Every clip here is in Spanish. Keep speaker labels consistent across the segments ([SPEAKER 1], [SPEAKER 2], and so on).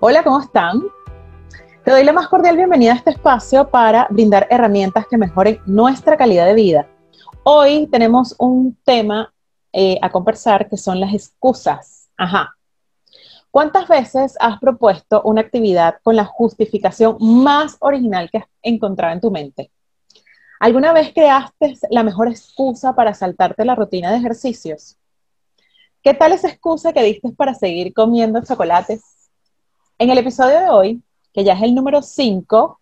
[SPEAKER 1] Hola, ¿cómo están? Te doy la más cordial bienvenida a este espacio para brindar herramientas que mejoren nuestra calidad de vida. Hoy tenemos un tema eh, a conversar que son las excusas. Ajá. ¿Cuántas veces has propuesto una actividad con la justificación más original que has encontrado en tu mente? ¿Alguna vez creaste la mejor excusa para saltarte la rutina de ejercicios? ¿Qué tal esa excusa que diste para seguir comiendo chocolates? En el episodio de hoy, que ya es el número 5,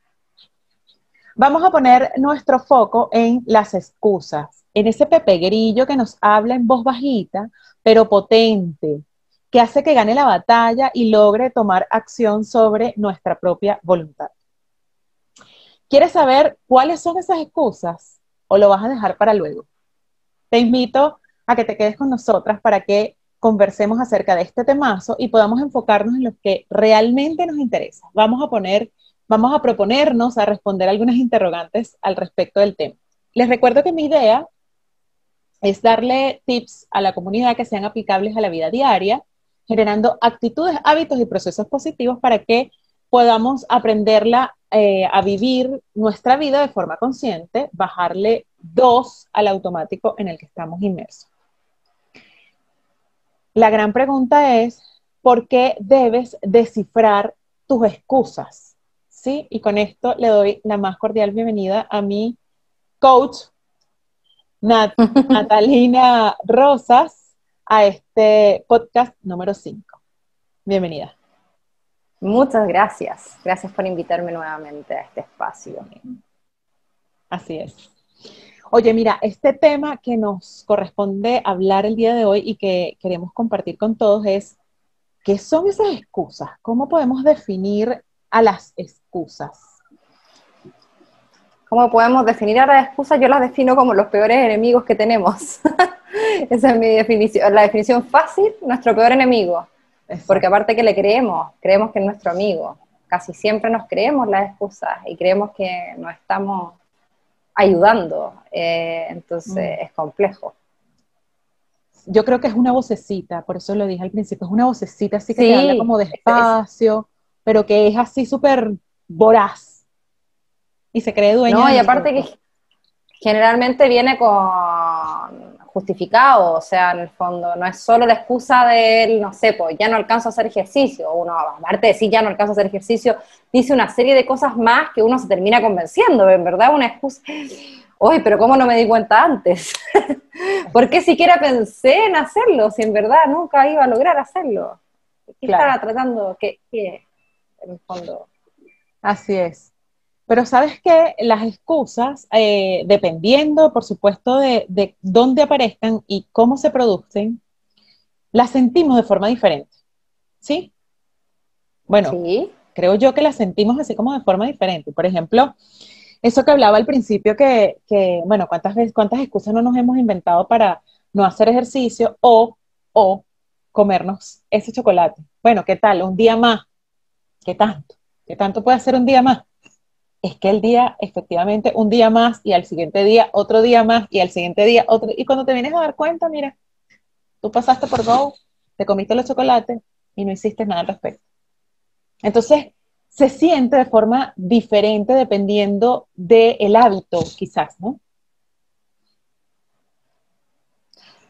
[SPEAKER 1] vamos a poner nuestro foco en las excusas, en ese pepe grillo que nos habla en voz bajita, pero potente, que hace que gane la batalla y logre tomar acción sobre nuestra propia voluntad. ¿Quieres saber cuáles son esas excusas o lo vas a dejar para luego? Te invito a que te quedes con nosotras para que conversemos acerca de este temazo y podamos enfocarnos en lo que realmente nos interesa. Vamos a poner, vamos a proponernos a responder algunas interrogantes al respecto del tema. Les recuerdo que mi idea es darle tips a la comunidad que sean aplicables a la vida diaria, generando actitudes, hábitos y procesos positivos para que podamos aprenderla eh, a vivir nuestra vida de forma consciente, bajarle dos al automático en el que estamos inmersos. La gran pregunta es, ¿por qué debes descifrar tus excusas? ¿Sí? Y con esto le doy la más cordial bienvenida a mi coach, Natalina Rosas, a este podcast número 5. Bienvenida.
[SPEAKER 2] Muchas gracias. Gracias por invitarme nuevamente a este espacio.
[SPEAKER 1] Así es. Oye, mira, este tema que nos corresponde hablar el día de hoy y que queremos compartir con todos es, ¿qué son esas excusas? ¿Cómo podemos definir a las excusas?
[SPEAKER 2] ¿Cómo podemos definir a las excusas? Yo las defino como los peores enemigos que tenemos. Esa es mi definición. La definición fácil, nuestro peor enemigo. Porque aparte que le creemos, creemos que es nuestro amigo. Casi siempre nos creemos las excusas y creemos que no estamos ayudando. Eh, entonces mm. es complejo.
[SPEAKER 1] Yo creo que es una vocecita, por eso lo dije al principio, es una vocecita así que te habla como despacio, pero que es así súper voraz y se cree dueña.
[SPEAKER 2] No, y aparte que generalmente viene con justificado, o sea, en el fondo, no es solo la excusa del, no sé, pues ya no alcanzo a hacer ejercicio, uno, aparte de decir ya no alcanzo a hacer ejercicio, dice una serie de cosas más que uno se termina convenciendo, en verdad, una excusa, uy, pero ¿cómo no me di cuenta antes? ¿Por qué siquiera pensé en hacerlo, si en verdad nunca iba a lograr hacerlo? ¿Qué estaba tratando? ¿Qué, qué, en el fondo?
[SPEAKER 1] Así es. Pero sabes que las excusas, eh, dependiendo, por supuesto, de, dónde aparezcan y cómo se producen, las sentimos de forma diferente. ¿Sí? Bueno, creo yo que las sentimos así como de forma diferente. Por ejemplo, eso que hablaba al principio, que, que bueno, ¿cuántas, veces, ¿cuántas excusas no nos hemos inventado para no hacer ejercicio o, o comernos ese chocolate? Bueno, ¿qué tal? Un día más. ¿Qué tanto? ¿Qué tanto puede hacer un día más? Es que el día, efectivamente, un día más y al siguiente día otro día más y al siguiente día otro. Y cuando te vienes a dar cuenta, mira, tú pasaste por Go, te comiste los chocolates y no hiciste nada al respecto. Entonces, se siente de forma diferente dependiendo del hábito, quizás, ¿no?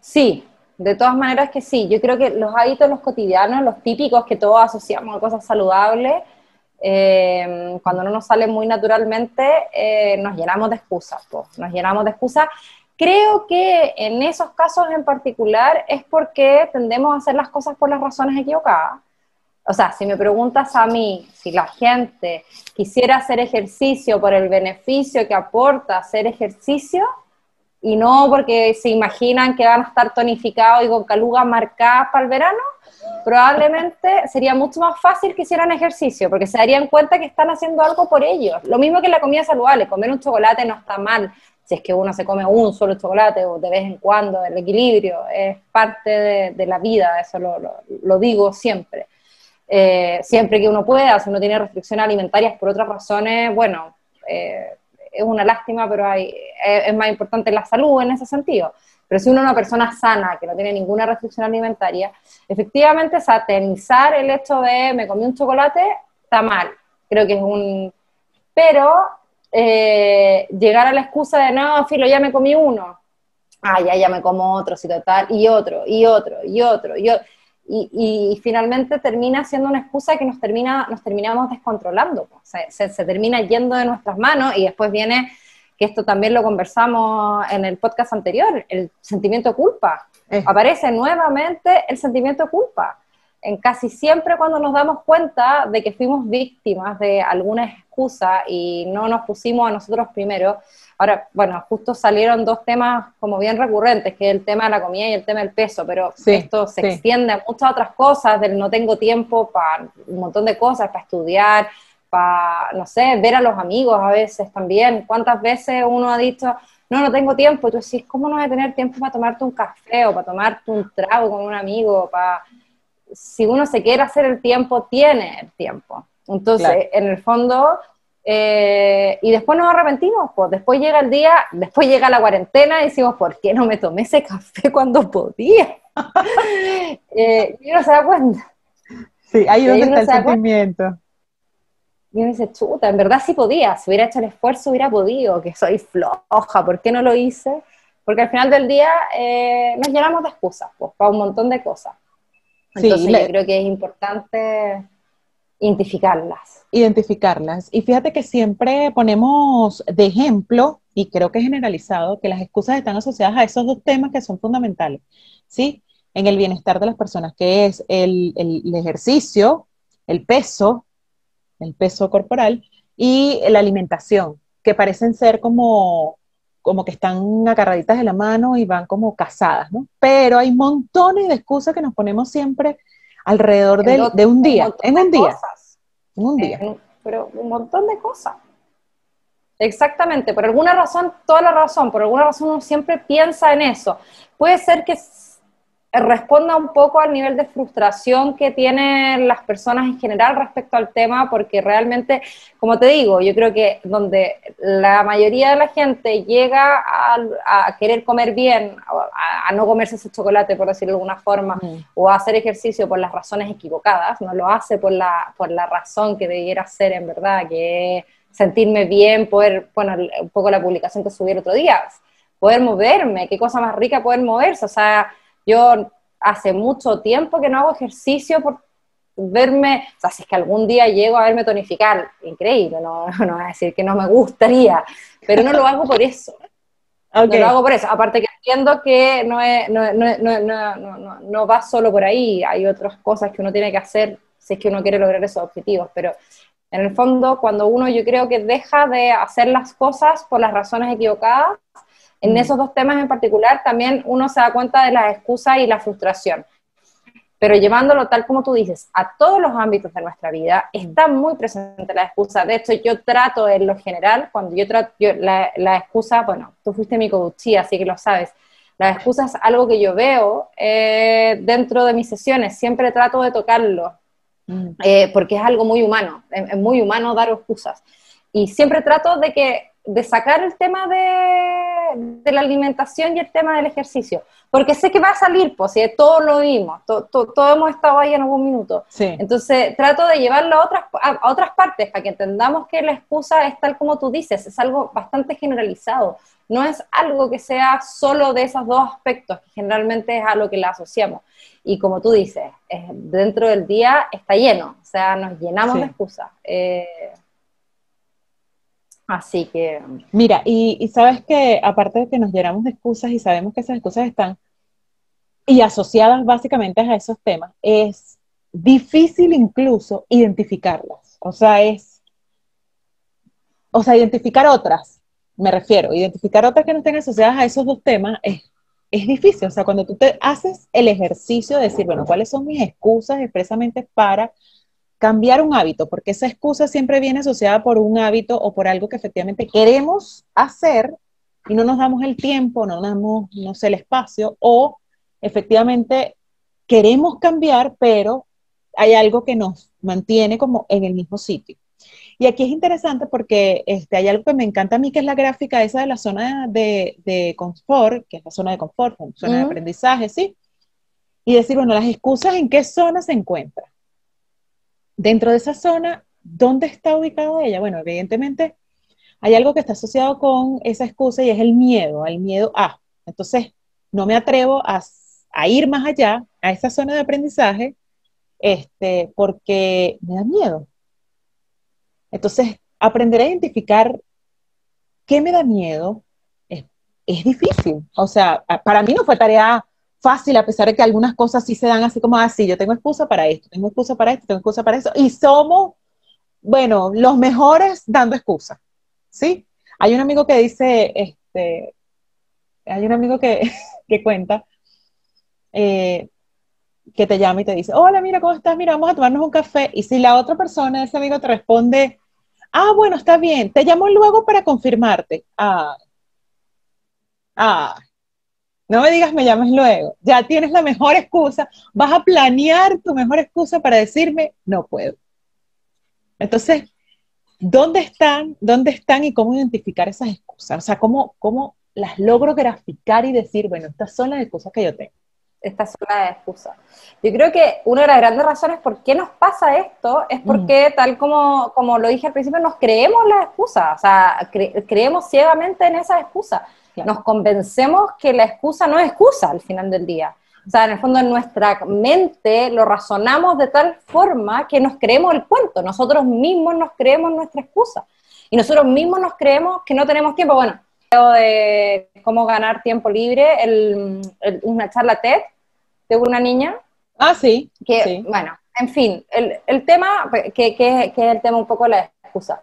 [SPEAKER 2] Sí, de todas maneras que sí. Yo creo que los hábitos, los cotidianos, los típicos que todos asociamos a cosas saludables, eh, cuando no nos sale muy naturalmente, eh, nos llenamos de excusas, nos llenamos de excusas. Creo que en esos casos en particular es porque tendemos a hacer las cosas por las razones equivocadas. O sea, si me preguntas a mí si la gente quisiera hacer ejercicio por el beneficio que aporta hacer ejercicio y no porque se imaginan que van a estar tonificados y con calugas marcadas para el verano, probablemente sería mucho más fácil que hicieran ejercicio, porque se darían cuenta que están haciendo algo por ellos. Lo mismo que la comida saludable, comer un chocolate no está mal, si es que uno se come un solo chocolate o de vez en cuando, el equilibrio es parte de, la vida, eso lo, digo siempre. Eh, siempre que uno pueda, si uno tiene restricciones alimentarias por otras razones, bueno, eh, es una lástima, pero hay, es más importante la salud en ese sentido. Pero si uno es una persona sana, que no tiene ninguna restricción alimentaria, efectivamente satanizar el hecho de me comí un chocolate está mal. Creo que es un... Pero eh, llegar a la excusa de no, filo, ya me comí uno. Ah, ya, ya me como otro, si total, y otro, y otro, y otro, y otro. Y, finalmente termina siendo una excusa que nos, termina, nos terminamos descontrolando. Se, se, termina yendo de nuestras manos y después viene, que esto también lo conversamos en el podcast anterior, el sentimiento de culpa. Aparece nuevamente el sentimiento de culpa. En casi siempre cuando nos damos cuenta de que fuimos víctimas de alguna excusa y no nos pusimos a nosotros primero, Ahora, bueno, justo salieron dos temas como bien recurrentes, que es el tema de la comida y el tema del peso, pero esto se extiende a muchas otras cosas, del no tengo tiempo para un montón de cosas, para estudiar, para, no sé, ver a los amigos a veces también. ¿Cuántas veces uno ha dicho, no, no tengo tiempo? Y tú decís, ¿cómo no vas a tener tiempo para tomarte un café o para tomarte un trago con un amigo? Para... Si uno se quiere hacer el tiempo, tiene el tiempo. Entonces, en el fondo, eh, y después nos arrepentimos, pues después llega el día, después llega la cuarentena y decimos, ¿por qué no me tomé ese café cuando podía? eh, y uno se da cuenta.
[SPEAKER 1] Sí, ahí donde está el sentimiento.
[SPEAKER 2] Y uno dice, chuta, en verdad sí podía, si hubiera hecho el esfuerzo hubiera podido, que soy floja, ¿por qué no lo hice? Porque al final del día eh, nos llenamos de excusas, pues, para un montón de cosas. Entonces yo creo que es importante identificarlas.
[SPEAKER 1] Identificarlas. Y fíjate que siempre ponemos de ejemplo, y creo que es generalizado, que las excusas están asociadas a esos dos temas que son fundamentales, ¿sí? En el bienestar de las personas, que es el, ejercicio, el peso, el peso corporal, y la alimentación, que parecen ser como, como que están agarraditas de la mano y van como casadas, ¿no? Pero hay montones de excusas que nos ponemos siempre alrededor de, un día, en un día. En un día.
[SPEAKER 2] pero un montón de cosas. Exactamente, por alguna razón, toda la razón, por alguna razón uno siempre piensa en eso. Puede ser que responda un poco al nivel de frustración que tienen las personas en general respecto al tema, porque realmente, como te digo, yo creo que donde la mayoría de la gente llega a, querer comer bien, a, no comerse ese chocolate, por decirlo de alguna forma, o a hacer ejercicio por las razones equivocadas, no lo hace por la, por la razón que debiera ser en verdad, que es sentirme bien, poder, bueno, un poco la publicación que subí el otro día, poder moverme, qué cosa más rica poder moverse, o sea, yo hace mucho tiempo que no hago ejercicio por verme, o sea, si es que algún día llego a verme tonificar, increíble, no, no voy a decir que no me gustaría, pero no lo hago por eso. No lo hago por eso, aparte que entiendo que no, no, no, va solo por ahí, hay otras cosas que uno tiene que hacer si es que uno quiere lograr esos objetivos, pero en el fondo cuando uno yo creo que deja de hacer las cosas por las razones equivocadas, en mm. esos dos temas en particular también uno se da cuenta de las excusas y la frustración. Pero llevándolo tal como tú dices, a todos los ámbitos de nuestra vida, está muy presente la excusa. De hecho, yo trato en lo general, cuando yo trato, la, la, excusa, bueno, tú fuiste mi coach, así que lo sabes, la excusa es algo que yo veo eh, dentro de mis sesiones, siempre trato de tocarlo, mm. eh, porque es algo muy humano, es muy humano dar excusas. Y siempre trato de que de sacar el tema de, de, la alimentación y el tema del ejercicio, porque sé que va a salir, pues si todos lo vimos, todos hemos estado ahí en algún minuto. Entonces trato de llevarlo a otras, a, otras partes para que entendamos que la excusa es tal como tú dices, es algo bastante generalizado, no es algo que sea solo de esos dos aspectos, que generalmente es a lo que la asociamos. Y como tú dices, dentro del día está lleno, o sea, nos llenamos de excusas. Eh, Así que...
[SPEAKER 1] Mira, y, sabes que aparte de que nos llenamos de excusas y sabemos que esas excusas están y asociadas básicamente a esos temas, es difícil incluso identificarlas. O sea, es... O sea, identificar otras, me refiero, identificar otras que no estén asociadas a esos dos temas es, es difícil. O sea, cuando tú te haces el ejercicio de decir, bueno, ¿cuáles son mis excusas expresamente para cambiar un hábito, porque esa excusa siempre viene asociada por un hábito o por algo que efectivamente queremos hacer y no nos damos el tiempo, no nos damos, no sé, el espacio, o efectivamente queremos cambiar, pero hay algo que nos mantiene como en el mismo sitio. Y aquí es interesante porque este, hay algo que me encanta a mí, que es la gráfica esa de la zona de, de confort, que es la zona de confort, zona de aprendizaje, ¿sí? Y decir, bueno, las excusas, ¿en qué zona se encuentran? Dentro de esa zona, ¿dónde está ubicada ella? Bueno, evidentemente hay algo que está asociado con esa excusa y es el miedo, el miedo a. Entonces, no me atrevo a, ir más allá, a esa zona de aprendizaje, este, porque me da miedo. Entonces, aprender a identificar qué me da miedo es, difícil. O sea, para mí no fue tarea fácil, a pesar de que algunas cosas sí se dan así como así, ah, yo tengo excusa para esto, tengo excusa para esto, tengo excusa para eso, y somos, bueno, los mejores dando excusas, ¿sí? Hay un amigo que dice, este, hay un amigo que, cuenta, eh, que te llama y te dice, hola, mira, ¿cómo estás? Mira, vamos a tomarnos un café. Y si la otra persona, ese amigo, te responde, ah, bueno, está bien, te llamo luego para confirmarte. Ah, ah, no me digas me llames luego. Ya tienes la mejor excusa, vas a planear tu mejor excusa para decirme, no puedo. Entonces, ¿dónde están? ¿Dónde están y cómo identificar esas excusas? O sea, ¿cómo, cómo las logro graficar y decir, bueno, estas son las excusas que yo tengo?
[SPEAKER 2] esta zona de excusa. Yo creo que una de las grandes razones por qué nos pasa esto es porque, tal como, como lo dije al principio, nos creemos la excusa, o sea, creemos ciegamente en esa excusa. Nos convencemos que la excusa no es excusa al final del día. O sea, en el fondo en nuestra mente lo razonamos de tal forma que nos creemos el cuento, nosotros mismos nos creemos nuestra excusa. Y nosotros mismos nos creemos que no tenemos tiempo. Bueno, de cómo ganar tiempo libre, el, una charla TED de una niña.
[SPEAKER 1] Ah, sí.
[SPEAKER 2] Que, bueno, en fin, el, el tema, que, que, es el tema un poco de la excusa.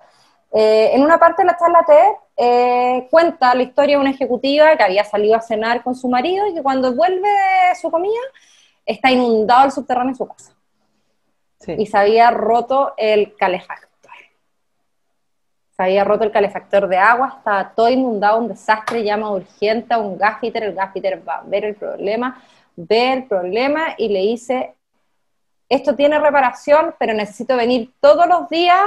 [SPEAKER 2] Eh, en una parte de la charla TED eh, cuenta la historia de una ejecutiva que había salido a cenar con su marido y que cuando vuelve de su comida está inundado el subterráneo en su casa. Y se había roto el calefactor se había roto el calefactor de agua, estaba todo inundado, un desastre, llama urgente a un gaffiter, el gaffiter va a ver el problema, ve el problema y le dice, esto tiene reparación, pero necesito venir todos los días,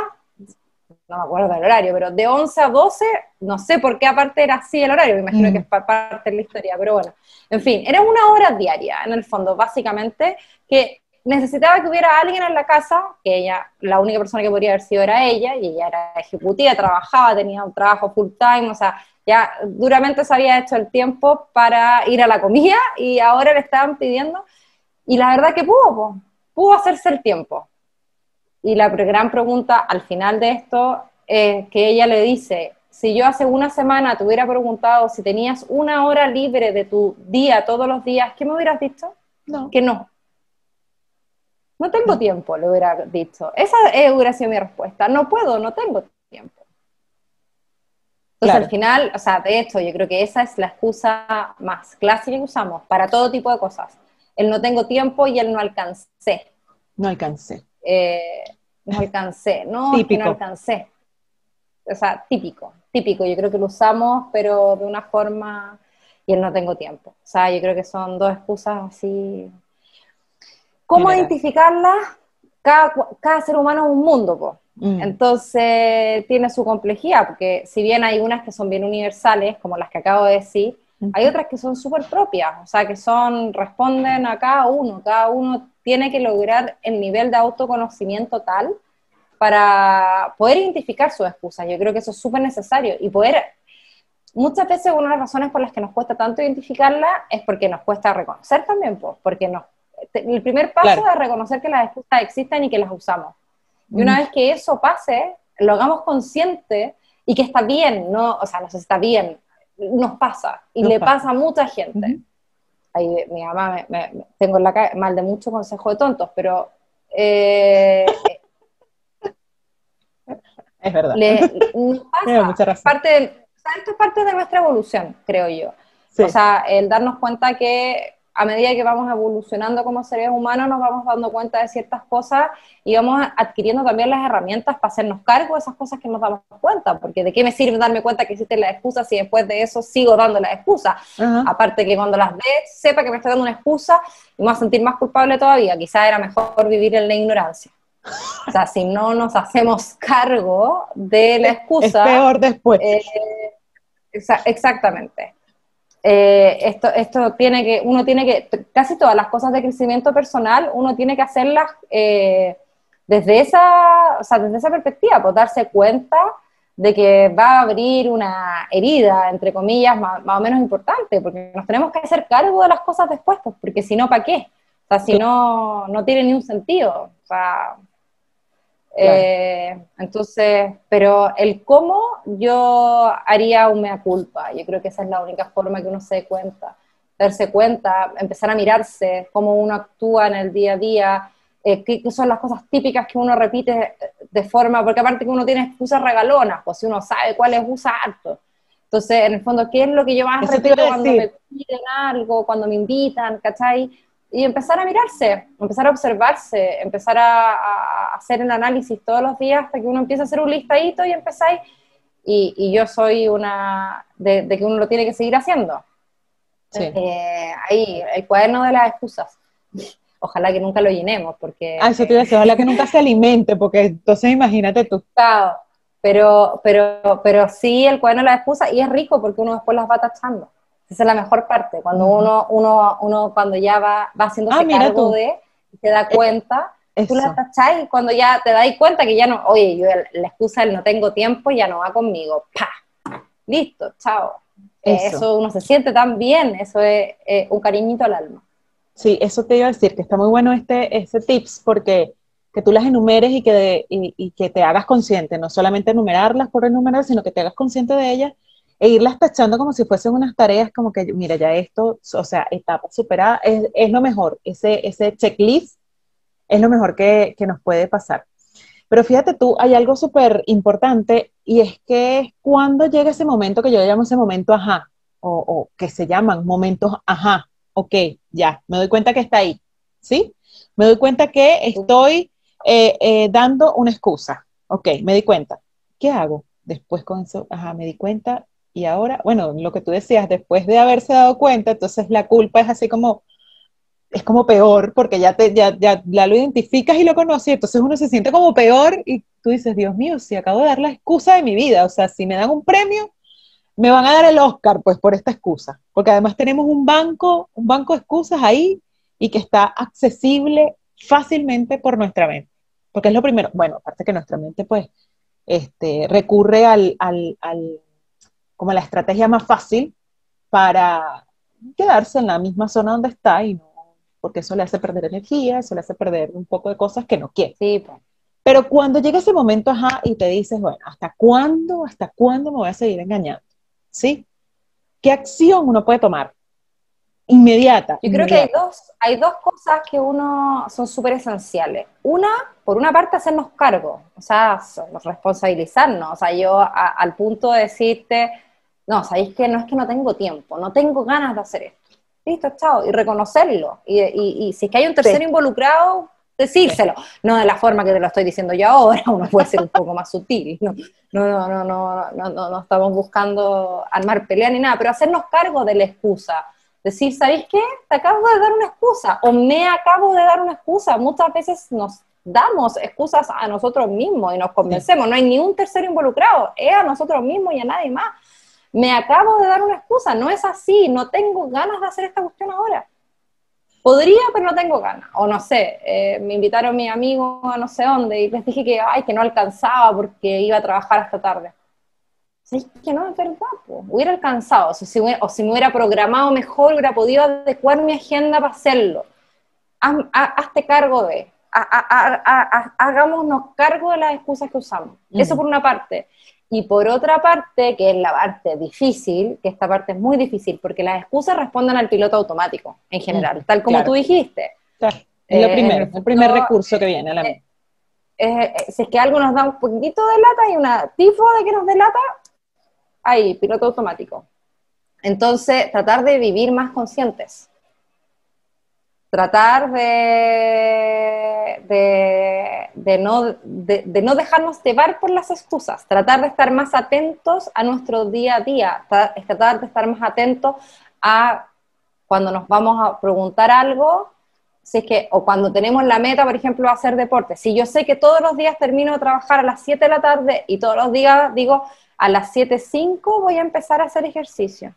[SPEAKER 2] no me acuerdo del horario, pero de 11 a 12, no sé por qué aparte era así el horario, me imagino que es parte de la historia, pero bueno, en fin, era una hora diaria, en el fondo, básicamente, que necesitaba que hubiera alguien en la casa, que ella, la única persona que podría haber sido era ella, y ella era ejecutiva, trabajaba, tenía un trabajo full time, o sea, ya duramente se había hecho el tiempo para ir a la comida y ahora le estaban pidiendo, y la verdad que pudo, pudo hacerse el tiempo. Y la gran pregunta al final de esto es que ella le dice, si yo hace una semana te hubiera preguntado si tenías una hora libre de tu día todos los días, ¿qué me hubieras dicho?
[SPEAKER 1] No.
[SPEAKER 2] Que no, no tengo tiempo, le hubiera dicho. Esa hubiera sido mi respuesta. No puedo, no tengo tiempo. Entonces, al final, o sea, de hecho, yo creo que esa es la excusa más clásica que usamos para todo tipo de cosas. El no tengo tiempo y el no alcancé.
[SPEAKER 1] No alcancé.
[SPEAKER 2] Eh, no alcancé, no, típico. no alcancé. O sea, típico, típico. Yo creo que lo usamos, pero de una forma y el no tengo tiempo. O sea, yo creo que son dos excusas así ¿Cómo identificarla? Cada, ser humano es un mundo, mm. entonces tiene su complejidad, porque si bien hay unas que son bien universales, como las que acabo de decir, hay otras que son súper propias, o sea, que son, responden a cada uno, cada uno tiene que lograr el nivel de autoconocimiento tal para poder identificar sus excusas. Yo creo que eso es súper necesario y poder, muchas veces una de las razones por las que nos cuesta tanto identificarla es porque nos cuesta reconocer también, pues, porque nos el primer paso es reconocer que las excusas existen y que las usamos. Y una vez que eso pase, lo hagamos consciente y que está bien, no, o sea, no sé si está bien, nos pasa y le pasa. a mucha gente. Ahí mi mamá me, tengo en la mal de mucho consejo de tontos, pero eh,
[SPEAKER 1] es verdad.
[SPEAKER 2] nos pasa. Parte esto es parte de nuestra evolución, creo yo. O sea, el darnos cuenta que a medida que vamos evolucionando como seres humanos, nos vamos dando cuenta de ciertas cosas y vamos adquiriendo también las herramientas para hacernos cargo de esas cosas que nos damos cuenta, porque de qué me sirve darme cuenta que existen las excusas si después de eso sigo dando las excusas. Aparte que cuando las ves, sepa que me estoy dando una excusa y me voy a sentir más culpable todavía. Quizás era mejor vivir en la ignorancia. O sea, si no nos hacemos cargo de la excusa...
[SPEAKER 1] Es peor después.
[SPEAKER 2] Eh, exactamente. Eh, esto, esto tiene que, uno tiene que, casi todas las cosas de crecimiento personal, uno tiene que hacerlas eh, desde, esa, o sea, desde esa perspectiva, pues darse cuenta de que va a abrir una herida, entre comillas, más, o menos importante, porque nos tenemos que hacer cargo de las cosas después, pues, porque si no, ¿para qué? O sea, si no, no tiene ni un sentido. O sea, eh, entonces, pero el cómo yo haría un mea culpa, yo creo que esa es la única forma que uno se dé cuenta, darse cuenta, empezar a mirarse, cómo uno actúa en el día a día, eh, qué, son las cosas típicas que uno repite de forma, porque aparte que uno tiene excusas regalonas, pues si uno sabe cuáles usa harto. Entonces, en el fondo, ¿qué es lo que yo más repito cuando me piden algo, cuando me invitan, ¿cachai? Y empezar a mirarse, empezar a observarse, empezar a, hacer el análisis todos los días hasta que uno empieza a hacer un listadito y empezáis. Y, y yo soy una de, que uno lo tiene que seguir haciendo. Sí. Eh, ahí, el cuaderno de las excusas ojalá que nunca lo llenemos, porque...
[SPEAKER 1] Ah, eso te iba a decir, ojalá que nunca se alimente, porque entonces imagínate tú.
[SPEAKER 2] Claro, pero, pero, pero sí el cuaderno de la excusa, y es rico porque uno después las va tachando. Esa es la mejor parte, cuando uno, uno, uno cuando ya va, va haciéndose ah, cargo de, y se da eh, cuenta, tú las tachás y cuando ya te das cuenta que ya no, oye, yo la excusa del no tengo tiempo ya no va conmigo, ¡pa! Listo, chao. Eso, uno se siente tan bien, eso es un cariñito al alma.
[SPEAKER 1] Sí, eso te iba a decir, que está muy bueno este, este tips porque que tú las enumeres y que, y, que te hagas consciente, no solamente enumerarlas por enumerar, sino que te hagas consciente de ellas e irlas tachando como si fuesen unas tareas como que, mira, ya esto, o sea, etapa superada, es, es lo mejor, ese, ese checklist es lo mejor que, que nos puede pasar. Pero fíjate tú, hay algo súper importante y es que cuando llega ese momento que yo llamo ese momento ajá, o, o que se llaman momentos ajá, ok, ya, me doy cuenta que está ahí, ¿sí? Me doy cuenta que estoy eh, eh, dando una excusa, ok, me di cuenta. ¿Qué hago? Después con eso, ajá, me di cuenta y ahora, bueno, lo que tú decías, después de haberse dado cuenta, entonces la culpa es así como, es como peor, porque ya, te, ya, ya, lo identificas y lo conoces, entonces uno se siente como peor y tú dices, Dios mío, si acabo de dar la excusa de mi vida, o sea, si me dan un premio, me van a dar el Oscar, pues, por esta excusa, porque además tenemos un banco, un banco de excusas ahí y que está accesible fácilmente por nuestra mente. Porque es lo primero, bueno, aparte que nuestra mente, pues, este, recurre al, al, como la estrategia más fácil para quedarse en la misma zona donde está y no, porque eso le hace perder energía, eso le hace perder un poco de cosas que no quiere.
[SPEAKER 2] Sí, pues.
[SPEAKER 1] Pero cuando llega ese momento, ajá, y te dices, bueno, ¿hasta cuándo, hasta cuándo me voy a seguir engañando? ¿sí? ¿Qué acción uno puede tomar? Inmediata.
[SPEAKER 2] Yo creo que hay dos, hay dos cosas que uno son súper esenciales. Una, por una parte, hacernos cargo, o sea, responsabilizarnos. O sea, yo al punto de decirte, no, sabéis que no es que no tengo tiempo, no tengo ganas de hacer esto. Listo, chao. Y reconocerlo. Y, si es que hay un tercero involucrado, decírselo. No de la forma que te lo estoy diciendo yo ahora, uno puede ser un poco más sutil. No, no, no, no, no, no, no, no estamos buscando armar pelea ni nada, pero hacernos cargo de la excusa. Decir, ¿sabéis qué? Te acabo de dar una excusa o me acabo de dar una excusa. Muchas veces nos damos excusas a nosotros mismos y nos convencemos. No hay ni un tercero involucrado, es a nosotros mismos y a nadie más. Me acabo de dar una excusa, no es así, no tengo ganas de hacer esta cuestión ahora Podría, pero no tengo ganas. O no sé, eh, me invitaron mis amigos a no sé dónde y les dije que, ay, que no alcanzaba porque iba a trabajar hasta tarde. Sí, que no, es verdad, pues. hubiera alcanzado. O si, o si me hubiera programado mejor, hubiera podido adecuar mi agenda para hacerlo. hazte cargo de, hagámonos cargo de las excusas que usamos. Eso por una parte. Y por otra parte, que es la parte difícil, que esta parte es muy difícil, porque las excusas responden al piloto automático, en general, tal como tú dijiste.
[SPEAKER 1] Claro. Es lo eh, primero, el primer recurso que viene a la mente.
[SPEAKER 2] Eh, eh, si es que algo nos da un poquito de lata y una tifo de que nos delata, ahí, piloto automático. Entonces, tratar de vivir más conscientes tratar de, de, no, de, no, dejarnos llevar por las excusas, tratar de estar más atentos a nuestro día a día, tratar de estar más atentos a cuando nos vamos a preguntar algo, si es que, o cuando tenemos la meta, por ejemplo, hacer deporte, si yo sé que todos los días termino de trabajar a las 7 de la tarde y todos los días digo, a las 7.05 voy a empezar a hacer ejercicio,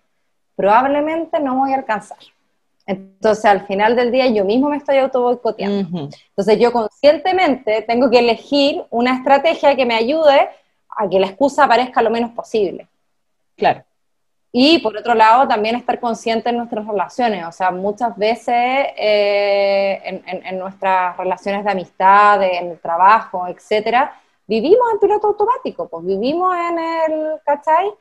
[SPEAKER 2] probablemente no voy a alcanzar. Entonces, al final del día, yo mismo me estoy auto boicoteando. Entonces, yo conscientemente tengo que elegir una estrategia que me ayude a que la excusa aparezca lo menos posible.
[SPEAKER 1] Claro.
[SPEAKER 2] Y por otro lado, también estar consciente en nuestras relaciones. O sea, muchas veces eh, en, nuestras relaciones de amistad, en el trabajo, etcétera, vivimos en piloto automático, pues vivimos en el, ¿cachai?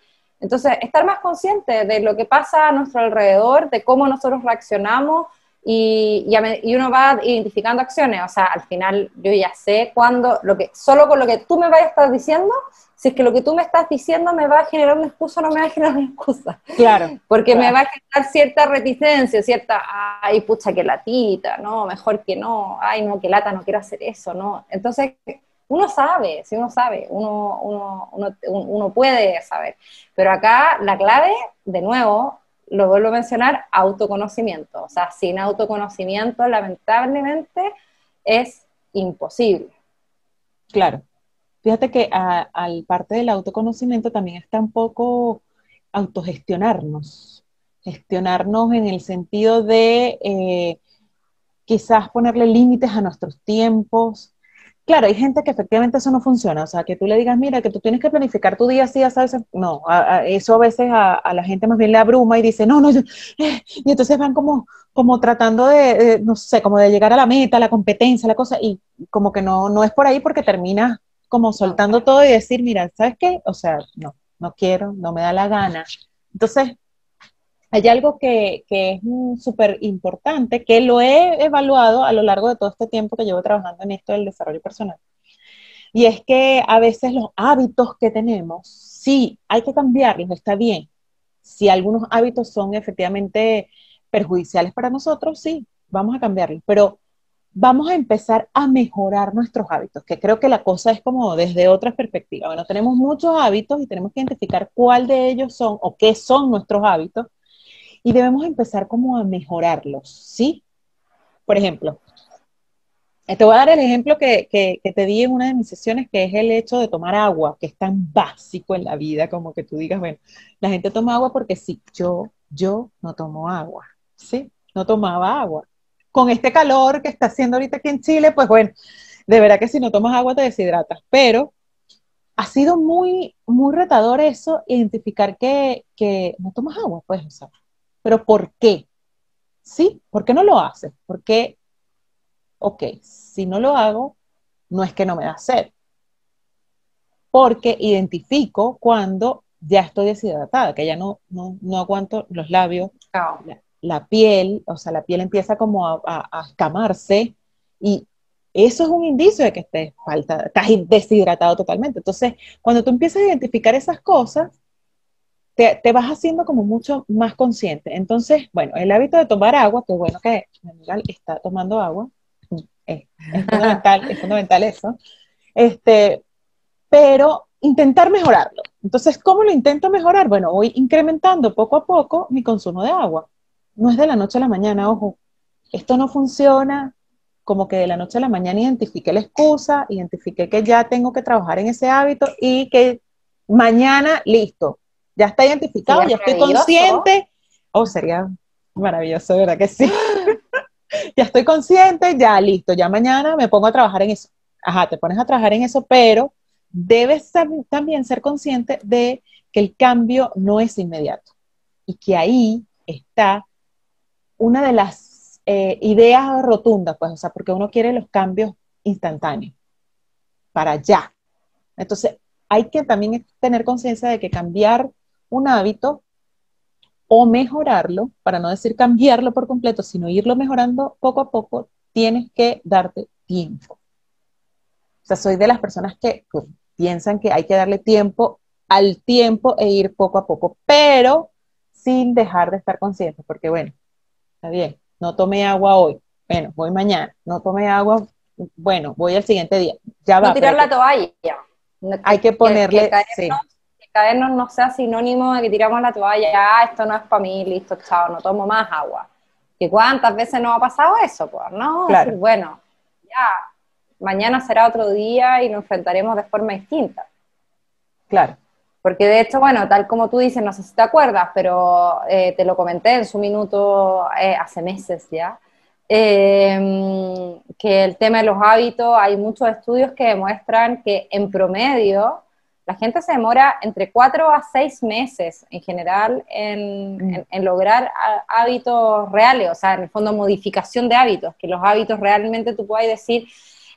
[SPEAKER 2] Entonces, estar más consciente de lo que pasa a nuestro alrededor, de cómo nosotros reaccionamos y, y, uno va identificando acciones. O sea, al final yo ya sé cuándo, lo que, solo con lo que tú me vayas a estar diciendo, si es que lo que tú me estás diciendo me va a generar una excusa o no me va a generar una excusa.
[SPEAKER 1] Claro.
[SPEAKER 2] Porque me va a generar cierta reticencia, cierta, ay, pucha, que latita, no, mejor que no, ay, no, que lata, no quiero hacer eso, no. Entonces, uno sabe, si uno sabe, uno, uno, uno, uno puede saber. Pero acá la clave, de nuevo, lo vuelvo a mencionar, autoconocimiento. O sea, sin autoconocimiento, lamentablemente, es imposible.
[SPEAKER 1] Claro. Fíjate que al parte del autoconocimiento también está un poco autogestionarnos, gestionarnos en el sentido de eh, quizás ponerle límites a nuestros tiempos. Claro, hay gente que efectivamente eso no funciona, o sea, que tú le digas, mira, que tú tienes que planificar tu día así, ya sabes, no, eso a veces a, la gente más bien le abruma y dice, no, no, eh", y entonces van como, como tratando de, no sé, como de llegar a la meta, la competencia, la cosa, y como que no, no es por ahí porque termina como soltando todo y decir, mira, ¿sabes qué? O sea, no, no quiero, no me da la gana. Entonces, hay algo que, es súper importante, que lo he evaluado a lo largo de todo este tiempo que llevo trabajando en esto del desarrollo personal. Y es que a veces los hábitos que tenemos, sí, hay que cambiarlos, está bien. Si algunos hábitos son efectivamente perjudiciales para nosotros, sí, vamos a cambiarlos. Pero vamos a empezar a mejorar nuestros hábitos, que creo que la cosa es como desde otra perspectiva. Bueno, tenemos muchos hábitos y tenemos que identificar cuál de ellos son o qué son nuestros hábitos y debemos empezar como a mejorarlos, ¿sí? Por ejemplo, eh, te voy a dar el ejemplo que, que, te di en una de mis sesiones, que es el hecho de tomar agua, que es tan básico en la vida, como que tú digas, bueno, la gente toma agua porque sí, yo, yo no tomo agua, ¿sí? No tomaba agua con este calor que está haciendo ahorita aquí en Chile, pues bueno, de verdad que si no tomas agua te deshidratas, pero ha sido muy, muy retador eso, identificar que, no tomas agua, pues, o pero ¿por qué? ¿Sí? ¿Por qué no lo haces? Porque, ok, si no lo hago, no es que no me da sed, porque identifico cuando ya estoy deshidratada, que ya no, no, aguanto los labios, la piel, o sea, la piel empieza como a, escamarse y eso es un indicio de que estés falta, estás deshidratado totalmente. Entonces, cuando tú empiezas a identificar esas cosas, te, vas haciendo como mucho más consciente. Entonces, bueno, el hábito de tomar agua, que bueno que está tomando agua, es, fundamental, es fundamental eso. Este, pero intentar mejorarlo. Entonces, ¿cómo lo intento mejorar? Bueno, voy incrementando poco a poco mi consumo de agua no es de la noche a la mañana, ojo, esto no funciona como que de la noche a la mañana identifique la excusa, identifique que ya tengo que trabajar en ese hábito y que mañana, listo, ya está identificado, ya estoy consciente. Oh, sería maravilloso, ¿verdad que sí? ya estoy consciente, ya listo, ya mañana me pongo a trabajar en eso. Ajá, te pones a trabajar en eso, pero debes también ser consciente de que el cambio no es inmediato y que ahí está una de las eh, ideas rotundas, pues, o sea, porque uno quiere los cambios instantáneos, para ya. Entonces, hay que también tener conciencia de que cambiar un hábito o mejorarlo, para no decir cambiarlo por completo, sino irlo mejorando poco a poco, tienes que darte tiempo. O sea, soy de las personas que piensan que hay que darle tiempo al tiempo e ir poco a poco, pero sin dejar de estar consciente, porque bueno, está bien, no tomé agua hoy, bueno, voy mañana, no tomé agua, bueno, voy al siguiente día, ya va.
[SPEAKER 2] No tirar la toalla.
[SPEAKER 1] hay que ponerle, que,
[SPEAKER 2] caernos, no sea sinónimo de que tiramos la toalla, ah, esto no es para mí, listo, chao, no tomo más agua. Que cuántas veces nos ha pasado eso, pues, ¿no?
[SPEAKER 1] Claro.
[SPEAKER 2] bueno, ya, mañana será otro día y nos enfrentaremos de forma distinta.
[SPEAKER 1] Claro.
[SPEAKER 2] Porque de hecho, bueno, tal como tú dices, no sé si te acuerdas, pero eh, te lo comenté en su minuto eh, hace meses ya, eh, que el tema de los hábitos, hay muchos estudios que demuestran que en promedio la gente se demora entre cuatro a seis meses en general en, mm. lograr hábitos reales, o sea, en el fondo modificación de hábitos, que los hábitos realmente tú puedas decir,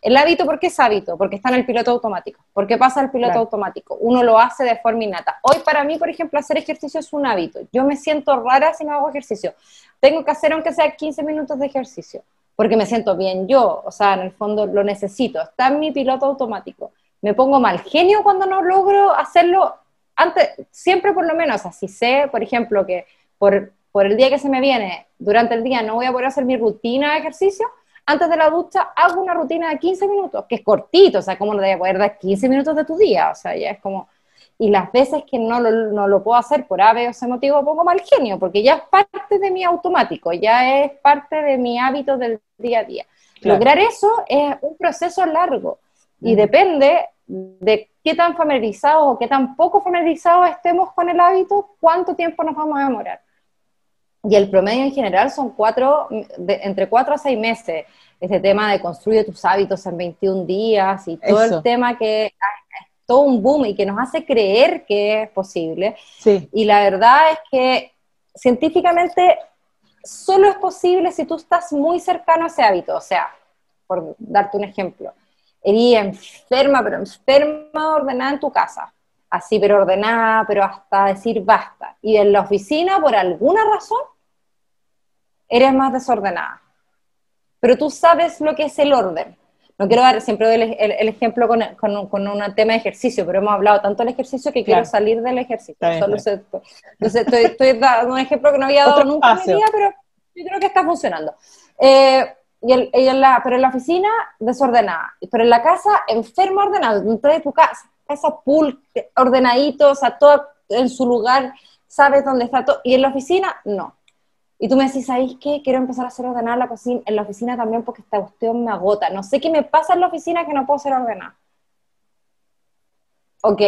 [SPEAKER 2] el hábito, ¿por qué es hábito? Porque está en el piloto automático. ¿Por qué pasa el piloto automático? Uno lo hace de forma innata. Hoy para mí, por ejemplo, hacer ejercicio es un hábito. Yo me siento rara si no hago ejercicio. Tengo que hacer aunque sea 15 minutos de ejercicio, porque me siento bien yo, o sea, en el fondo lo necesito. Está en mi piloto automático me pongo mal genio cuando no logro hacerlo antes, siempre por lo menos, así sé, por ejemplo, que por, por el día que se me viene, durante el día no voy a poder hacer mi rutina de ejercicio, antes de la ducha hago una rutina de 15 minutos, que es cortito, o sea, ¿cómo no te voy a poder dar 15 minutos de tu día? O sea, ya es como... Y las veces que no lo, no lo puedo hacer por A, B o C motivo, pongo mal genio, porque ya es parte de mi automático, ya es parte de mi hábito del día a día. Lograr eso es un proceso largo y depende de qué tan familiarizados o qué tan poco familiarizados estemos con el hábito, cuánto tiempo nos vamos a demorar. Y el promedio en general son cuatro, entre cuatro a seis meses. Este tema de construir tus hábitos en 21 días y todo el tema que es todo un boom y que nos hace creer que es posible. Sí. Y la verdad es que científicamente solo es posible si tú estás muy cercano a ese hábito. O sea, por darte un ejemplo, Erí enferma, pero enferma ordenada en tu casa. Así, pero ordenada, pero hasta decir basta. Y en la oficina, por alguna razón, eres más desordenada. Pero tú sabes lo que es el orden. No quiero dar siempre el, ejemplo con, con, un tema de ejercicio, pero hemos hablado tanto del ejercicio que quiero salir del ejercicio. Solo estoy, dando un ejemplo que no había dado nunca en mi vida, pero yo creo que está funcionando. Eh, y, el, pero en la oficina desordenada, pero en la casa enfermo ordenado, dentro de tu casa, casa pool, ordenadito, o sea, todo en su lugar, sabes dónde está todo, y en la oficina, no. Y tú me decís, ¿sabéis qué? Quiero empezar a hacer ordenada la cocina, en la oficina también porque esta cuestión me agota. No sé qué me pasa en la oficina que no puedo ser ordenada. Ok,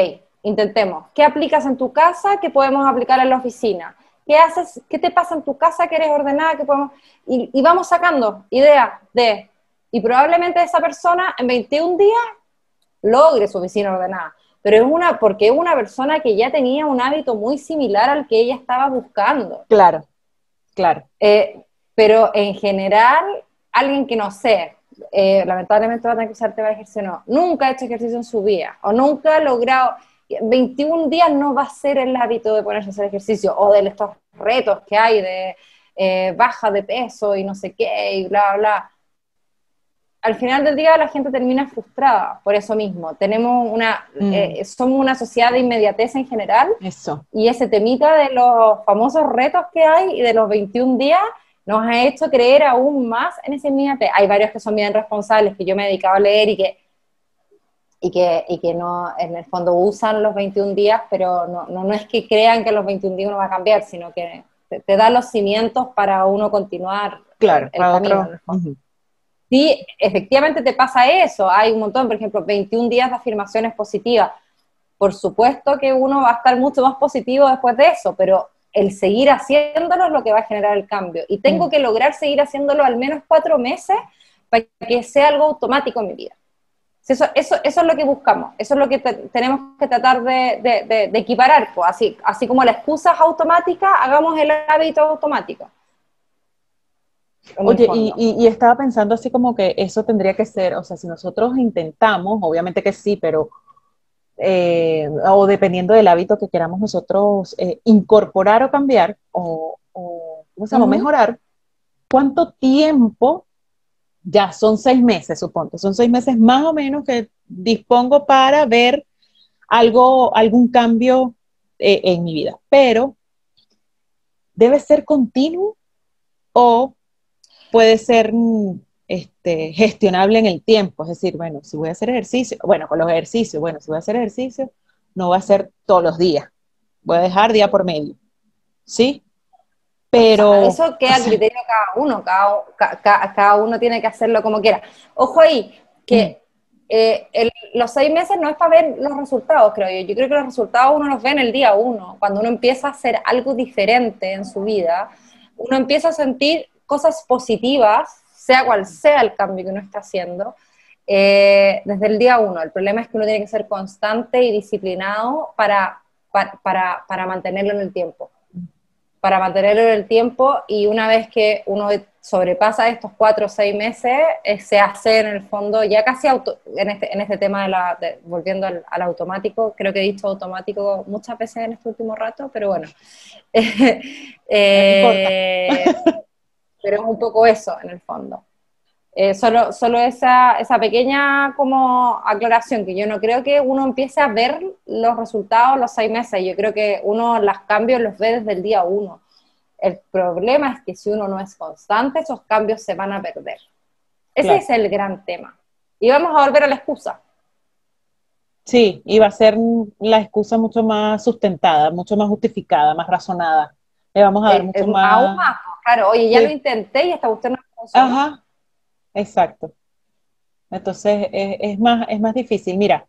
[SPEAKER 2] intentemos. ¿Qué aplicas en tu casa que podemos aplicar en la oficina? ¿Qué haces? ¿Qué te pasa en tu casa que eres ordenada? Que podemos... y, vamos sacando ideas de... Y probablemente esa persona en 21 días logre su oficina ordenada. Pero es una, porque es una persona que ya tenía un hábito muy similar al que ella estaba buscando.
[SPEAKER 1] Claro, claro.
[SPEAKER 2] Eh, pero en general, alguien que no sé, eh, lamentablemente va a tener que usar tema de ejercicio, no, nunca ha hecho ejercicio en su vida, o nunca ha logrado, 21 días no va a ser el hábito de ponerse a hacer ejercicio o de estos retos que hay de eh, baja de peso y no sé qué y bla, bla. Al final del día la gente termina frustrada por eso mismo. Tenemos una, mm. eh, somos una sociedad de inmediatez en general.
[SPEAKER 1] Eso.
[SPEAKER 2] Y ese temita de los famosos retos que hay y de los 21 días nos ha hecho creer aún más en ese inmediatez. Hay varios que son bien responsables que yo me he dedicado a leer y que y que, y que no, en el fondo usan los 21 días, pero no, no, no, es que crean que los 21 días uno va a cambiar, sino que te, da los cimientos para uno continuar
[SPEAKER 1] claro,
[SPEAKER 2] el camino. Sí, efectivamente te pasa eso, hay un montón, por ejemplo, 21 días de afirmaciones positivas. Por supuesto que uno va a estar mucho más positivo después de eso, pero el seguir haciéndolo es lo que va a generar el cambio. Y tengo mm. que lograr seguir haciéndolo al menos cuatro meses para que sea algo automático en mi vida. Eso, eso, eso es lo que buscamos, eso es lo que tenemos que tratar de, de, equiparar, pues, así, así como la excusa es automática, hagamos el hábito automático.
[SPEAKER 1] Oye, y, y, estaba pensando así como que eso tendría que ser, o sea, si nosotros intentamos, obviamente que sí, pero, eh, o dependiendo del hábito que queramos nosotros eh, incorporar o cambiar, o, o ¿cómo mejorar, ¿cuánto tiempo ya son seis meses, supongo, son seis meses más o menos que dispongo para ver algo, algún cambio eh, en mi vida. Pero, ¿debe ser continuo o puede ser este, gestionable en el tiempo? Es decir, bueno, si voy a hacer ejercicio, bueno, con los ejercicios, bueno, si voy a hacer ejercicio, no va a ser todos los días, voy a dejar día por medio. ¿Sí? Pero,
[SPEAKER 2] eso queda a criterio de cada uno, cada, cada, uno tiene que hacerlo como quiera. Ojo ahí, que mm. eh, los seis meses no es para ver los resultados, creo yo. Yo creo que los resultados uno los ve en el día uno, cuando uno empieza a hacer algo diferente en su vida, uno empieza a sentir cosas positivas, sea cual sea el cambio que uno está haciendo, eh, desde el día uno. El problema es que uno tiene que ser constante y disciplinado para, para, para mantenerlo en el tiempo para mantenerlo en el tiempo y una vez que uno sobrepasa estos cuatro o seis meses, eh, se hace en el fondo ya casi auto, en, este, en este tema de la, volviendo al, automático, creo que he dicho automático muchas veces en este último rato, pero bueno. eh, pero es un poco eso en el fondo. Eh, solo solo esa, esa pequeña como aclaración, que yo no creo que uno empiece a ver los resultados los seis meses, yo creo que uno los cambios los ve desde el día uno. El problema es que si uno no es constante, esos cambios se van a perder. Ese es el gran tema. Y vamos a volver a la excusa.
[SPEAKER 1] Sí, y va a ser la excusa mucho más sustentada, mucho más justificada, más razonada. Le vamos a dar mucho más...
[SPEAKER 2] Aún más, claro, oye, ya lo intenté y hasta usted no.
[SPEAKER 1] Ajá, Exacto. Entonces es, más, es más difícil. Mira,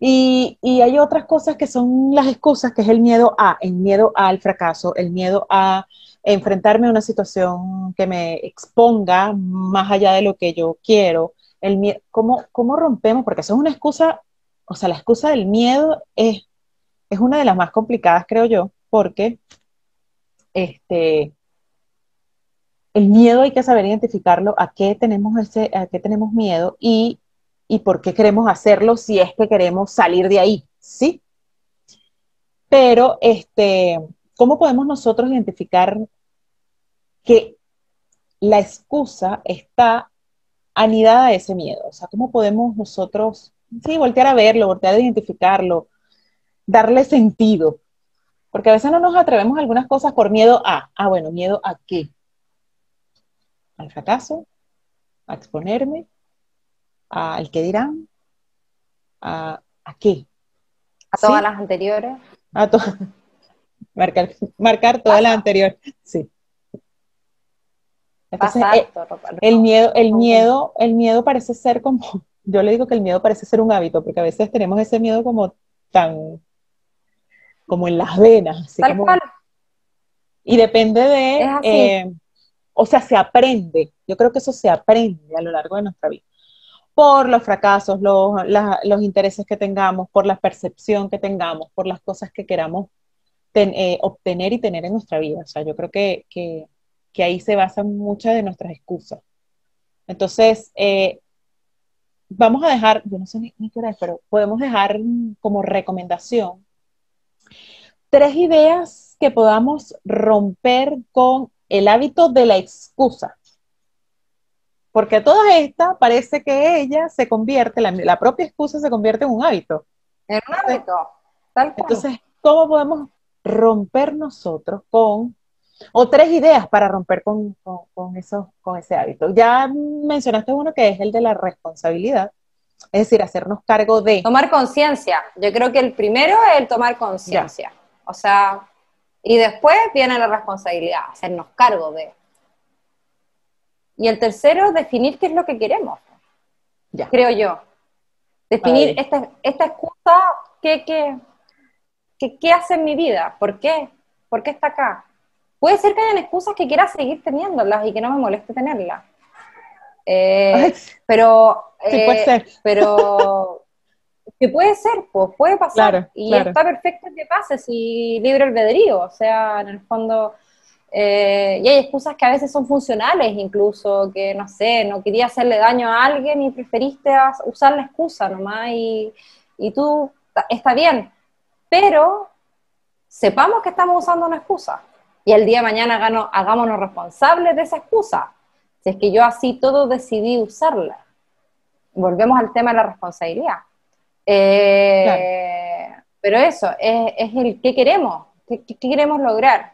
[SPEAKER 1] y, hay otras cosas que son las excusas, que es el miedo a, el miedo al fracaso, el miedo a enfrentarme a una situación que me exponga más allá de lo que yo quiero. El miedo, ¿cómo, ¿Cómo rompemos? Porque eso es una excusa, o sea, la excusa del miedo es, es una de las más complicadas, creo yo, porque este, el miedo hay que saber identificarlo, a qué tenemos, ese, a qué tenemos miedo y, por qué queremos hacerlo si es que queremos salir de ahí, ¿sí? Pero, este, ¿cómo podemos nosotros identificar que la excusa está anidada a ese miedo? O sea, ¿cómo podemos nosotros, sí, voltear a verlo, voltear a identificarlo, darle sentido? Porque a veces no nos atrevemos a algunas cosas por miedo a, ah, bueno, miedo a qué, al fracaso, a exponerme, al que dirán, a, qué.
[SPEAKER 2] A todas las anteriores.
[SPEAKER 1] A todas. marcar, marcar todas las anteriores, sí. Entonces, eh, el, miedo, el miedo, el miedo parece ser como, yo le digo que el miedo parece ser un hábito, porque a veces tenemos ese miedo como tan, como en las venas. Tal cual. Y depende de, o sea, se aprende. Yo creo que eso se aprende a lo largo de nuestra vida. Por los fracasos, los, intereses que tengamos, por la percepción que tengamos, por las cosas que queramos eh, obtener y tener en nuestra vida. O sea, yo creo que, ahí se basan muchas de nuestras excusas. Entonces, eh, vamos a dejar, yo no sé ni, ni qué es, pero podemos dejar como recomendación tres ideas que podamos romper con el hábito de la excusa. Porque toda esta parece que ella se convierte, la, propia excusa se convierte en un hábito.
[SPEAKER 2] En un hábito,
[SPEAKER 1] tal Entonces, ¿cómo podemos romper nosotros con, o tres ideas para romper con, con, eso, con ese hábito? Ya mencionaste uno que es el de la responsabilidad, es decir, hacernos cargo de...
[SPEAKER 2] Tomar conciencia. Yo creo que el primero es el tomar conciencia. O sea, y después viene la responsabilidad, hacernos cargo de. Y el tercero, definir qué es lo que queremos. Ya. Creo yo. Definir esta, esta excusa, ¿qué, qué, hace en mi vida? ¿Por qué? ¿Por qué está acá? Puede ser que hayan excusas que quiera seguir teniéndolas y que no me moleste tenerlas. Eh, pero,
[SPEAKER 1] sí, puede eh, ser.
[SPEAKER 2] pero que puede ser, pues puede pasar. y está perfecto que pase si libre albedrío, o sea, en el fondo. Eh, y hay excusas que a veces son funcionales, incluso, que no sé, no quería hacerle daño a alguien y preferiste usar la excusa nomás y, y tú, está bien, pero sepamos que estamos usando una excusa y el día de mañana hagámonos responsables de esa excusa. Si es que yo así todo decidí usarla. Volvemos al tema de la responsabilidad. Eh, pero eso, es, el qué queremos, ¿Qué, queremos lograr.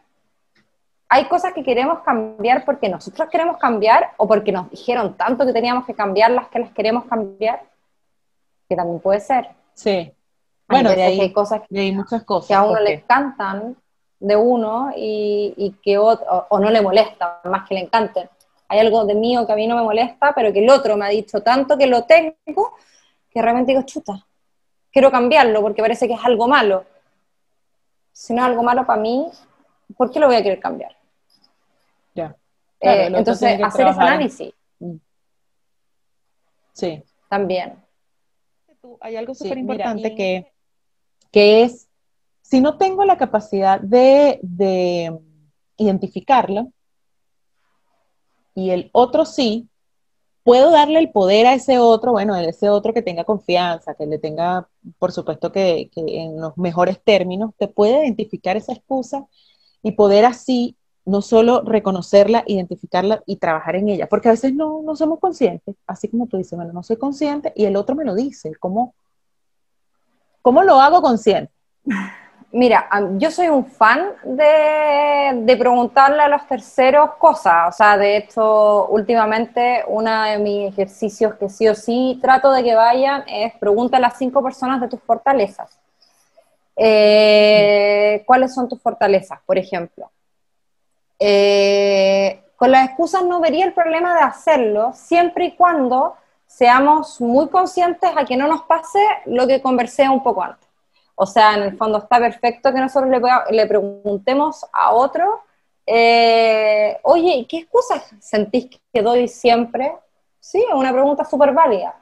[SPEAKER 2] Hay cosas que queremos cambiar porque nosotros queremos cambiar o porque nos dijeron tanto que teníamos que cambiarlas que las queremos cambiar, que también puede ser.
[SPEAKER 1] Sí.
[SPEAKER 2] Bueno, de ahí, hay cosas
[SPEAKER 1] que, hay muchas cosas.
[SPEAKER 2] Que a uno le encantan, de uno y, que otro, o, no le molesta, más que le encanten. Hay algo de mío que a mí no me molesta, pero que el otro me ha dicho tanto que lo tengo, que realmente digo, chuta, quiero cambiarlo porque parece que es algo malo. Si no es algo malo para mí, ¿por qué lo voy a querer cambiar?
[SPEAKER 1] Ya.
[SPEAKER 2] Eh, entonces, hacer ese análisis.
[SPEAKER 1] Mm. Sí.
[SPEAKER 2] También.
[SPEAKER 1] Hay algo súper importante que, que es si no tengo la capacidad de, identificarlo y el otro sí, puedo darle el poder a ese otro, bueno, a ese otro que tenga confianza, que le tenga, por supuesto, que, en los mejores términos, te puede identificar esa excusa y poder así no solo reconocerla, identificarla y trabajar en ella, porque a veces no, no somos conscientes, así como tú dices, bueno, no soy consciente y el otro me lo dice, ¿cómo, cómo lo hago consciente?
[SPEAKER 2] Mira, yo soy un fan de, preguntarle a los terceros cosas. O sea, de hecho, últimamente uno de mis ejercicios que sí o sí trato de que vayan es pregunta a las cinco personas de tus fortalezas. Eh, ¿Cuáles son tus fortalezas, por ejemplo? Eh, con las excusas no vería el problema de hacerlo, siempre y cuando seamos muy conscientes a que no nos pase lo que conversé un poco antes. O sea, en el fondo está perfecto que nosotros le, preguntemos a otro, eh, oye, ¿qué excusas sentís que doy siempre? Sí, es una pregunta súper válida.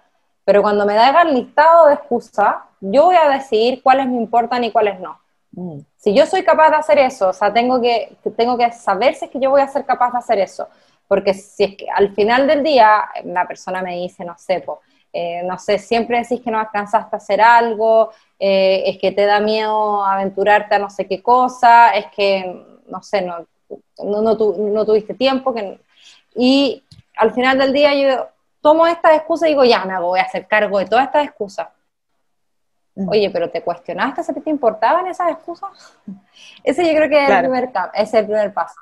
[SPEAKER 2] Pero cuando me da el listado de excusas, yo voy a decidir cuáles me importan y cuáles no. Mm. Si yo soy capaz de hacer eso, o sea, tengo que, tengo que saber si es que yo voy a ser capaz de hacer eso. Porque si es que al final del día una persona me dice, no sé, eh, no sé, siempre decís que no alcanzaste a hacer algo, eh, es que te da miedo aventurarte a no sé qué cosa, es que, no sé, no, no, tuviste tiempo, que, y al final del día yo tomo esta excusa y digo, ya me voy a hacer cargo de todas estas excusas. Mm. Oye, pero ¿te cuestionaste si te importaban esas excusas? Ese yo creo que es, el, primer, es el primer paso.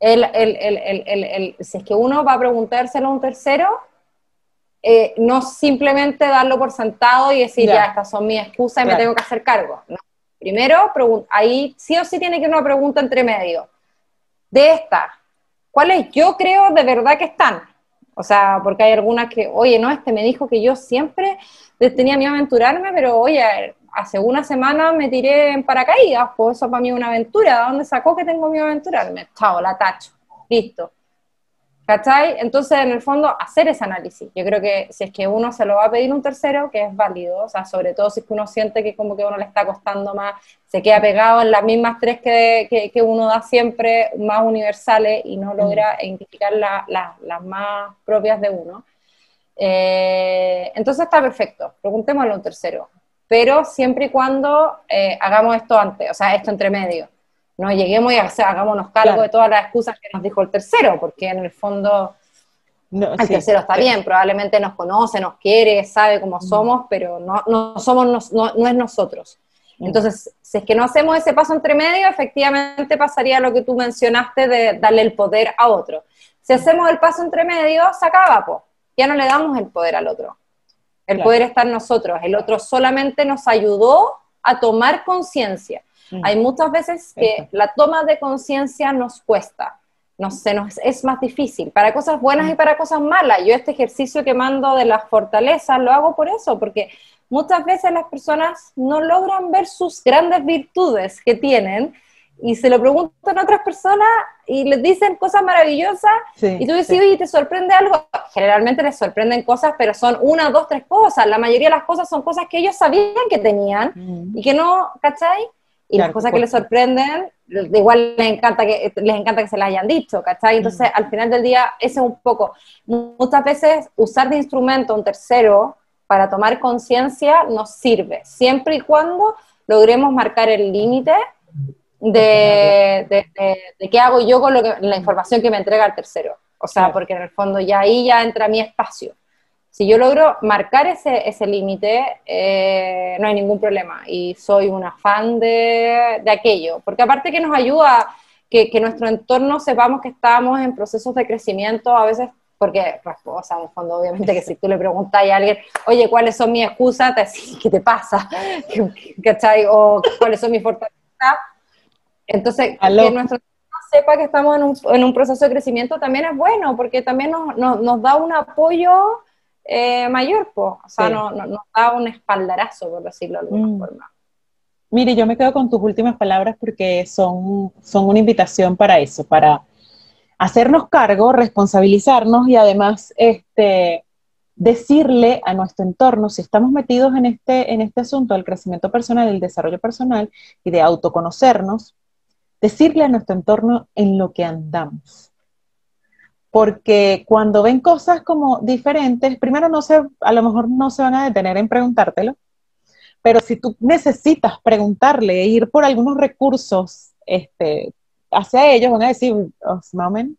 [SPEAKER 2] El, el, si es que uno va a preguntárselo a un tercero, eh, no simplemente darlo por sentado y decir, ya, estas son mis excusas y me tengo que hacer cargo. Primero, ahí sí o sí tiene que ir una pregunta entre medio. De estas, ¿cuáles yo creo de verdad que están? O sea, porque hay algunas que, oye, no, este me dijo que yo siempre tenía miedo a aventurarme, pero oye, hace una semana me tiré en paracaídas, pues eso para mí es una aventura. ¿De dónde sacó que tengo miedo a aventurarme? Chao, la tacho. Listo. ¿Cachai? Entonces, en el fondo, hacer ese análisis. Yo creo que si es que uno se lo va a pedir un tercero, que es válido, o sea, sobre todo si es que uno siente que como que uno le está costando más, se queda pegado en las mismas tres que, que, uno da siempre, más universales, y no logra identificar las más propias de uno. Eh, entonces está perfecto, preguntémosle a un tercero, pero siempre y cuando eh, hagamos esto antes, o sea, esto entre medio no lleguemos y hagámonos cargo de todas las excusas que nos dijo el tercero, porque en el fondo el tercero está bien, probablemente nos conoce, nos quiere, sabe cómo mm. somos, pero no, no somos, no, es nosotros. Mm. Entonces, si es que no hacemos ese paso entre medio, efectivamente pasaría lo que tú mencionaste de darle el poder a otro. Si hacemos el paso entre medio, se acaba, ya no le damos el poder al otro. El poder está en nosotros. El otro solamente nos ayudó a tomar conciencia. Mm. Hay muchas veces que la toma de conciencia nos cuesta, no sé, nos, es más difícil, para cosas buenas y mm. para cosas malas. Yo este ejercicio que mando de las fortalezas lo hago por eso, porque muchas veces las personas no logran ver sus grandes virtudes que tienen y se lo preguntan a otras personas y les dicen cosas maravillosas y tú dices, oye, ¿te sorprende algo? Generalmente les sorprenden cosas, pero son una, dos, tres cosas. La mayoría de las cosas son cosas que ellos sabían que tenían mm. y que no, ¿cachai? Y las cosas que les sorprenden, igual les encanta que les encanta que se las hayan dicho, ¿cachai? Entonces, al final del día, ese es un poco, muchas veces usar de instrumento a un tercero para tomar conciencia nos sirve, siempre y cuando logremos marcar el límite de, de, qué hago yo con lo que, la información que me entrega el tercero. O sea, porque en el fondo ya ahí ya entra mi espacio si yo logro marcar ese, ese límite, eh, no hay ningún problema. Y soy una fan de, de aquello. Porque aparte que nos ayuda que, que, nuestro entorno sepamos que estamos en procesos de crecimiento, a veces, porque, pues, o sea, en el fondo, obviamente que si tú le preguntas a alguien, oye, ¿cuáles son mis excusas? Te decís, ¿qué te pasa? ¿Cachai? O ¿cuáles son mis fortalezas? Entonces, que nuestro sepa que estamos en un, en un, proceso de crecimiento también es bueno, porque también nos, nos, da un apoyo eh, mayor, pues, o sea, nos, nos, da un espaldarazo, por decirlo de alguna mm. forma.
[SPEAKER 1] Mire, yo me quedo con tus últimas palabras porque son, son una invitación para eso, para hacernos cargo, responsabilizarnos y además este, decirle a nuestro entorno, si estamos metidos en este, en este asunto del crecimiento personal, del desarrollo personal y de autoconocernos, decirle a nuestro entorno en lo que andamos. Porque cuando ven cosas como diferentes, primero no se, a lo mejor no se van a detener en preguntártelo, pero si tú necesitas preguntarle e ir por algunos recursos este, hacia ellos, van a decir, oh, mamen,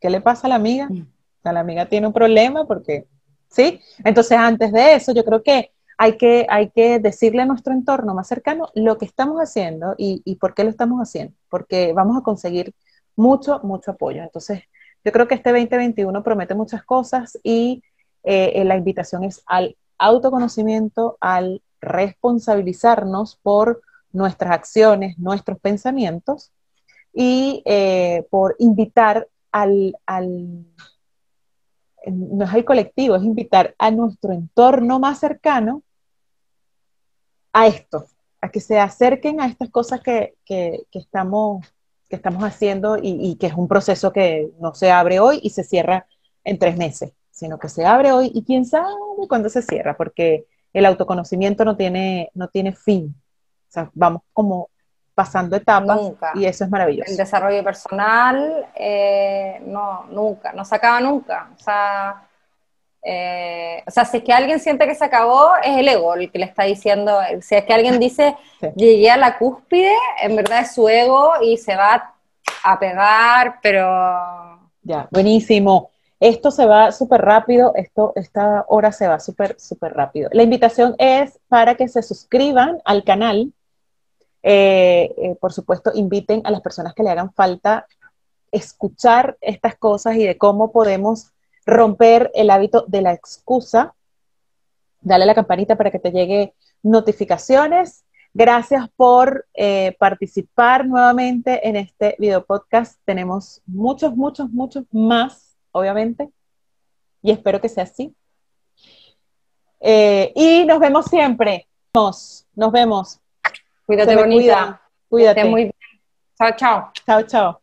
[SPEAKER 1] ¿qué le pasa a la amiga? Mm. la amiga tiene un problema porque, ¿sí? Entonces, antes de eso, yo creo que hay que, hay que decirle a nuestro entorno más cercano lo que estamos haciendo y, y por qué lo estamos haciendo, porque vamos a conseguir mucho, mucho apoyo. Entonces, yo creo que este 2021 promete muchas cosas y eh, la invitación es al autoconocimiento, al responsabilizarnos por nuestras acciones, nuestros pensamientos y eh, por invitar al, no es el colectivo, es invitar a nuestro entorno más cercano a esto, a que se acerquen a estas cosas que, estamos, que estamos haciendo y, y, que es un proceso que no se abre hoy y se cierra en tres meses, sino que se abre hoy y quién sabe cuándo se cierra, porque el autoconocimiento no tiene, no tiene fin. O sea, vamos como pasando etapas y eso es maravilloso.
[SPEAKER 2] El desarrollo personal, eh, no, nunca, no se acaba nunca. O sea, eh, o sea, si es que alguien siente que se acabó, es el ego el que le está diciendo, si es que alguien dice, llegué a la cúspide, en verdad es su ego y se va a pegar, pero...
[SPEAKER 1] Ya, buenísimo. Esto se va súper rápido, esto, esta hora se va súper, súper rápido. La invitación es para que se suscriban al canal. Eh, eh, por supuesto, inviten a las personas que le hagan falta escuchar estas cosas y de cómo podemos romper el hábito de la excusa. Dale a la campanita para que te llegue notificaciones. Gracias por eh, participar nuevamente en este video podcast. Tenemos muchos, muchos, muchos más obviamente, y espero que sea así. Eh, y nos vemos siempre. Nos, nos vemos.
[SPEAKER 2] Cuídate, bonita.
[SPEAKER 1] Cuídate.
[SPEAKER 2] muy bien. Chao, chao.
[SPEAKER 1] Chao, chao.